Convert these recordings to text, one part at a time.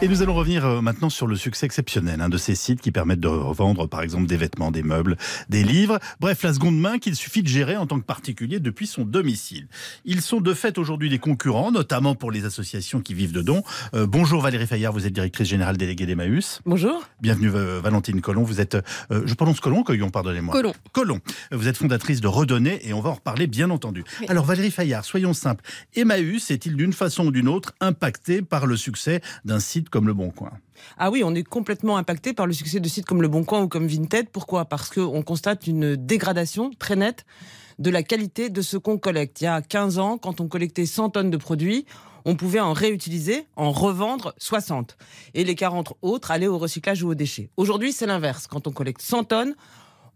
Et nous allons revenir euh, maintenant sur le succès exceptionnel hein, de ces sites qui permettent de revendre par exemple des vêtements, des meubles, des livres, bref la seconde main qu'il suffit de gérer en tant que particulier depuis son domicile. Ils sont de fait aujourd'hui des concurrents, notamment pour les associations qui vivent de dons. Euh, bonjour Valérie Fayard, vous êtes directrice générale déléguée d'Emmaüs. Bonjour. Bienvenue euh, Valentine Colomb, vous êtes, euh, je prononce Colomb, Coyon, pardonnez-moi. Colomb. Colomb. Vous êtes fondatrice de Redonner et on va en reparler bien entendu. Oui. Alors Valérie Fayard, soyons simples. Emmaüs est-il d'une façon ou d'une autre impacté par le succès d'un site comme Le Bon Coin Ah oui, on est complètement impacté par le succès de sites comme Le Bon Coin ou comme Vinted. Pourquoi? Parce qu'on constate une dégradation très nette de la qualité de ce qu'on collecte. Il y a 15 ans, quand on collectait 100 tonnes de produits, on pouvait en réutiliser, en revendre 60. Et les 40 autres allaient au recyclage ou aux déchets. Aujourd'hui, c'est l'inverse. Quand on collecte 100 tonnes,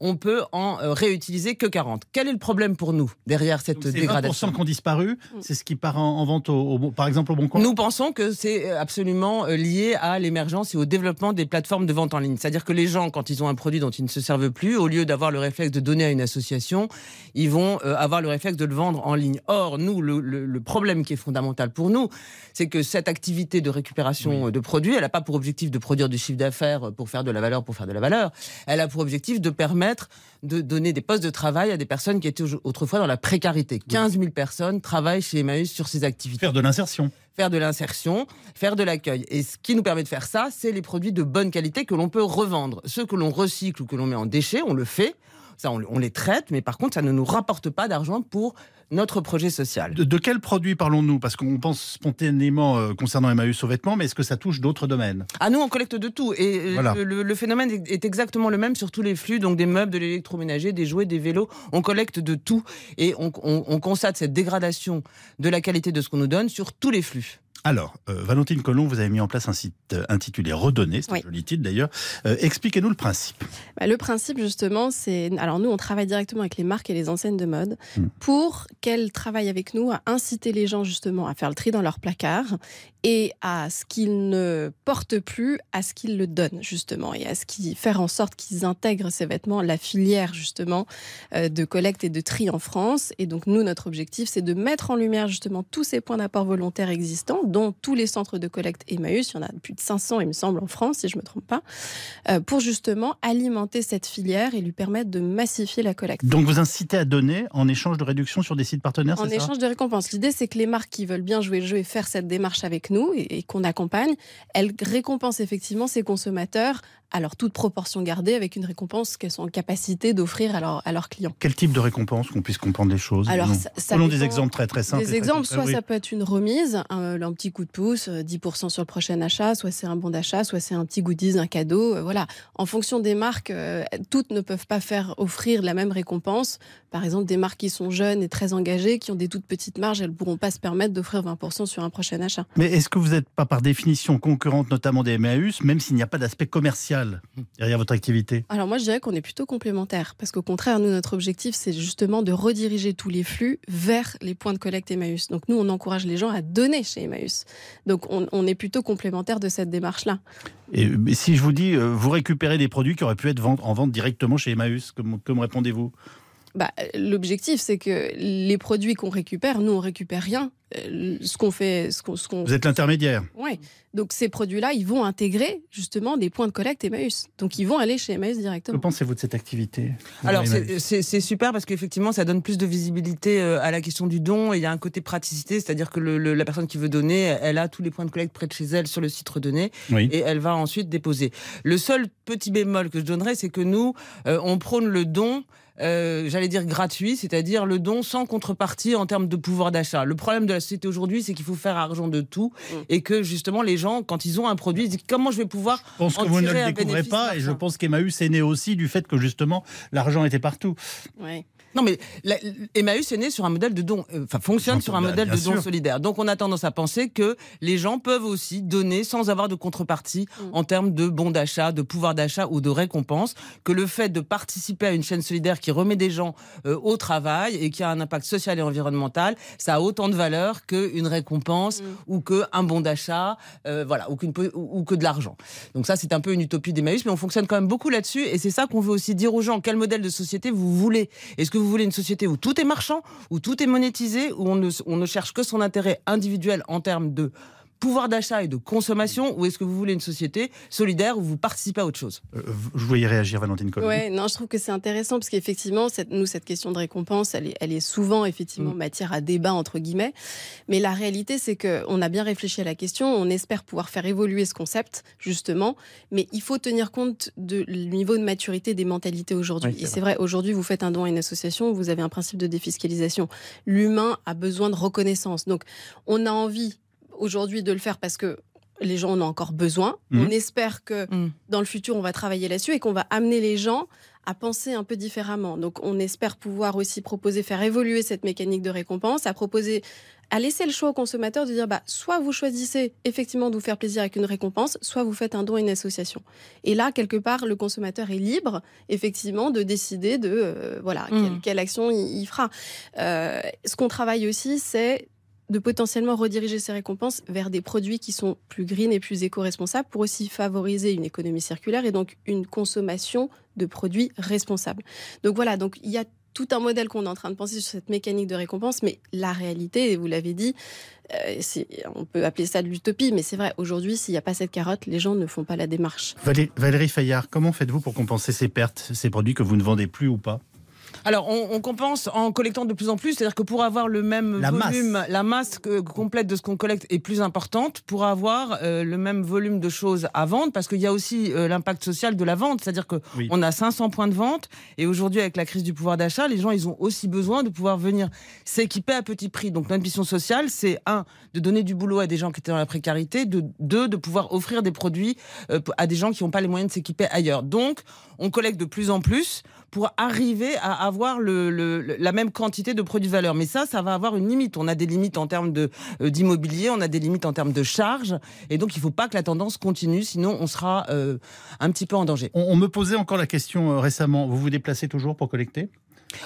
on peut en euh, réutiliser que 40. Quel est le problème pour nous derrière cette Donc, C'est dégradation 20% qui ont disparu, c'est ce qui part en, en vente, au, au par exemple au Bon Coin Nous pensons que c'est absolument euh, lié à l'émergence et au développement des plateformes de vente en ligne. C'est-à-dire que les gens, quand ils ont un produit dont ils ne se servent plus, au lieu d'avoir le réflexe de donner à une association, ils vont euh, avoir le réflexe de le vendre en ligne. Or, nous, le, le- le problème qui est fondamental pour nous, c'est que cette activité de récupération euh, de produits, elle n'a pas pour objectif de produire du chiffre d'affaires euh, pour faire de la valeur, pour faire de la valeur. Elle a pour objectif de permettre de donner des postes de travail à des personnes qui étaient autrefois dans la précarité. 15 000 personnes travaillent chez Emmaüs sur ces activités Faire de l'insertion. faire de l'insertion, faire de l'accueil. Et ce qui nous permet de faire ça, c'est les produits de bonne qualité que l'on peut revendre. Ceux que l'on recycle ou que l'on met en déchets, on le fait. Ça, on, on les traite, mais par contre, ça ne nous rapporte pas d'argent pour notre projet social. De, de quels produits parlons-nous? Parce qu'on pense spontanément euh, concernant Emmaüs aux vêtements, mais est-ce que ça touche d'autres domaines? Ah, nous, on collecte de tout. Et euh, Voilà. le, phénomène est, est exactement le même sur tous les flux, donc des meubles, de l'électroménager, des jouets, des vélos. On collecte de tout. Et on, on- on constate cette dégradation de la qualité de ce qu'on nous donne sur tous les flux. Alors, euh, Valentine Colomb, vous avez mis en place un site euh, intitulé Redonner, c'est Oui. un joli titre d'ailleurs. Euh, Expliquez-nous le principe. Bah, le principe, justement, c'est. Alors, nous, on travaille directement avec les marques et les enseignes de mode Mm. pour qu'elles travaillent avec nous à inciter les gens, justement, à faire le tri dans leur placard et à ce qu'ils ne portent plus, à ce qu'ils le donnent, justement, et à ce qui faire en sorte qu'ils intègrent ces vêtements, la filière, justement, euh, de collecte et de tri en France. Et donc, nous, notre objectif, c'est de mettre en lumière, justement, tous ces points d'apport volontaires existants, dont tous les centres de collecte Emmaüs. Il y en a plus de 500, il me semble, en France, si je me trompe pas, euh, pour justement alimenter cette filière et lui permettre de massifier la collecte. Donc, vous incitez à donner en échange de réduction sur des sites partenaires, En échange de récompenses. L'idée, c'est que les marques qui veulent bien jouer le jeu et faire cette démarche avec nous et, et qu'on accompagne, elles récompensent effectivement ces consommateurs, alors toute proportion gardée, avec une récompense qu'elles sont en capacité d'offrir à, leur- à leurs clients. Quel type de récompense qu'on puisse comprendre les choses? Alors, ça- ça Prenons des exemples très très simples. Des exemples, soit oui. ça peut être une remise, un, un petit coup de pouce, euh, 10% sur le prochain achat, soit c'est un bon d'achat, soit c'est un petit goodies, un cadeau. euh, Voilà. En fonction des marques, euh, toutes ne peuvent pas faire offrir la même récompense. Par exemple, des marques qui sont jeunes et très engagées, qui ont des toutes petites marges, elles ne pourront pas se permettre d'offrir 20% sur un prochain achat. Mais est-ce que vous n'êtes pas par définition concurrente notamment des Emmaüs, même s'il n'y a pas d'aspect commercial derrière votre activité? Alors moi, je dirais qu'on est plutôt complémentaires, parce qu'au contraire, nous, notre objectif, c'est justement de rediriger tous les flux vers les points de collecte Emmaüs. Donc nous, on encourage les gens à donner chez Emmaüs. Donc on, est plutôt complémentaires de cette démarche-là. Et si je vous dis, euh, vous récupérez des produits qui auraient pu être en vente directement chez Emmaüs, que me répondez-vous? Bah, L'objectif, c'est que les produits qu'on récupère, nous, on récupère rien. Euh, Ce qu'on fait, ce qu'on, Vous êtes l'intermédiaire. Ouais. Donc ces produits-là, ils vont intégrer justement des points de collecte Emmaüs. Donc ils vont aller chez Emmaüs Que directement. pensez-vous de cette activité Alors c'est- super parce qu'effectivement ça donne plus de visibilité euh, à la question du don et il y a un côté praticité, c'est-à-dire que le- le- la personne qui veut donner, elle a tous les points de collecte près de chez elle sur le site redonné Oui. et elle va ensuite déposer. Le seul petit bémol que je donnerais, c'est que nous, euh, on prône le don. Euh, j'allais dire gratuit, c'est-à-dire le don sans contrepartie en termes de pouvoir d'achat. Le problème de la société aujourd'hui, c'est qu'il faut faire argent de tout Mm. et que justement les gens, quand ils ont un produit, ils disent comment je vais pouvoir Je pense en que vous ne le découvrez pas, et je pense qu'Emmaüs est né aussi du fait que justement l'argent était partout. Ouais. Non, mais la- Emmaüs est né sur un modèle de don, euh, enfin fonctionne sur un modèle bien de don sûr. solidaire. Donc on a tendance à penser que les gens peuvent aussi donner sans avoir de contrepartie Mm. en termes de bons d'achat, de pouvoir d'achat ou de récompense. Que le fait de participer à une chaîne solidaire qui remet des gens euh, au travail et qui a un impact social et environnemental, ça a autant de valeur qu'une récompense Mm. ou qu'un bon d'achat, euh, voilà, ou, qu'une po- ou, ou que de l'argent. Donc ça, c'est un peu une utopie d'Emmaüs, mais on fonctionne quand même beaucoup là-dessus et c'est ça qu'on veut aussi dire aux gens. Quel modèle de société vous voulez? Est-ce que vous voulez une société où tout est marchand, où tout est monétisé, où on ne, on ne cherche que son intérêt individuel en termes de pouvoir d'achat et de consommation ou est-ce que vous voulez une société solidaire où vous participez à autre chose? Euh, Je voyais réagir Valentine Colomb. Ouais, non, je trouve que c'est intéressant parce qu'effectivement, cette, nous, cette question de récompense, elle est, elle est souvent effectivement mm. matière à débat entre guillemets. Mais la réalité, c'est qu'on a bien réfléchi à la question. On espère pouvoir faire évoluer ce concept justement, mais il faut tenir compte du niveau de maturité des mentalités aujourd'hui. et c'est vrai, aujourd'hui, vous faites un don à une association, vous avez un principe de défiscalisation. L'humain a besoin de reconnaissance. Donc, on a envie aujourd'hui de le faire parce que les gens en ont encore besoin. Mhm. On espère que mhm. dans le futur, on va travailler là-dessus et qu'on va amener les gens à penser un peu différemment. Donc, on espère pouvoir aussi proposer, faire évoluer cette mécanique de récompense, à proposer, à laisser le choix au consommateur de dire, bah, soit vous choisissez effectivement de vous faire plaisir avec une récompense, soit vous faites un don à une association. Et là, quelque part, le consommateur est libre, effectivement, de décider de, euh, voilà, mhm. quelle, action il, fera. Euh, ce qu'on travaille aussi, c'est de potentiellement rediriger ces récompenses vers des produits qui sont plus green et plus éco-responsables pour aussi favoriser une économie circulaire et donc une consommation de produits responsables. Donc voilà, donc il y a tout un modèle qu'on est en train de penser sur cette mécanique de récompense, mais la réalité, vous l'avez dit, euh, on peut appeler ça de l'utopie, mais c'est vrai, aujourd'hui, s'il n'y a pas cette carotte, les gens ne font pas la démarche. Valérie Fayard, comment faites-vous pour compenser ces pertes, ces produits que vous ne vendez plus ou pas? Alors, on, compense en collectant de plus en plus, c'est-à-dire que pour avoir le même volume, la masse complète de ce qu'on collecte est plus importante pour avoir euh, le même volume de choses à vendre, parce qu'il y a aussi euh, l'impact social de la vente, c'est-à-dire que on a 500 points de vente et aujourd'hui avec la crise du pouvoir d'achat, les gens ils ont aussi besoin de pouvoir venir s'équiper à petit prix. Donc notre mission sociale, c'est un de donner du boulot à des gens qui étaient dans la précarité, de deux de pouvoir offrir des produits euh, à des gens qui n'ont pas les moyens de s'équiper ailleurs. Donc on collecte de plus en plus pour arriver à avoir la même quantité de produits de valeur. Mais ça, ça va avoir une limite. On a des limites en termes euh, d'immobilier, on a des limites en termes de charges. Et donc, il ne faut pas que la tendance continue, sinon on sera euh, un petit peu en danger. On, me posait encore la question euh, récemment, vous vous déplacez toujours pour collecter?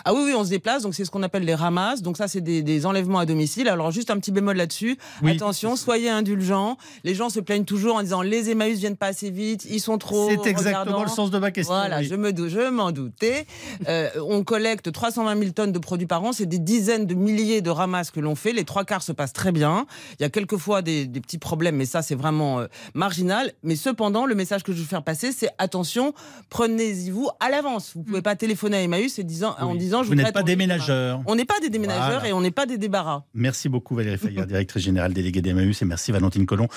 Ah oui, oui, on se déplace, donc c'est ce qu'on appelle les ramasses. Donc ça, c'est des, enlèvements à domicile. Alors juste un petit bémol là-dessus. Attention, soyez indulgents. Les gens se plaignent toujours en disant les Emmaüs viennent pas assez vite, ils sont trop. C'est exactement le sens de ma question. Voilà, je me je m'en doutais. Euh, on collecte 320 000 tonnes de produits par an. C'est des dizaines de milliers de ramasses que l'on fait. Les trois quarts se passent très bien. Il y a quelquefois des, des petits problèmes, mais ça c'est vraiment euh, marginal. Mais cependant, le message que je veux faire passer, c'est attention, prenez-y vous à l'avance. Vous pouvez mm. pas téléphoner à Emmaüs et disant disant Vous n'êtes pas des ménageurs. On n'est pas des déménageurs et on n'est pas des débarras. Merci beaucoup Valérie Fayard, directrice générale déléguée d'Emmaüs, et merci Valentine Collomb.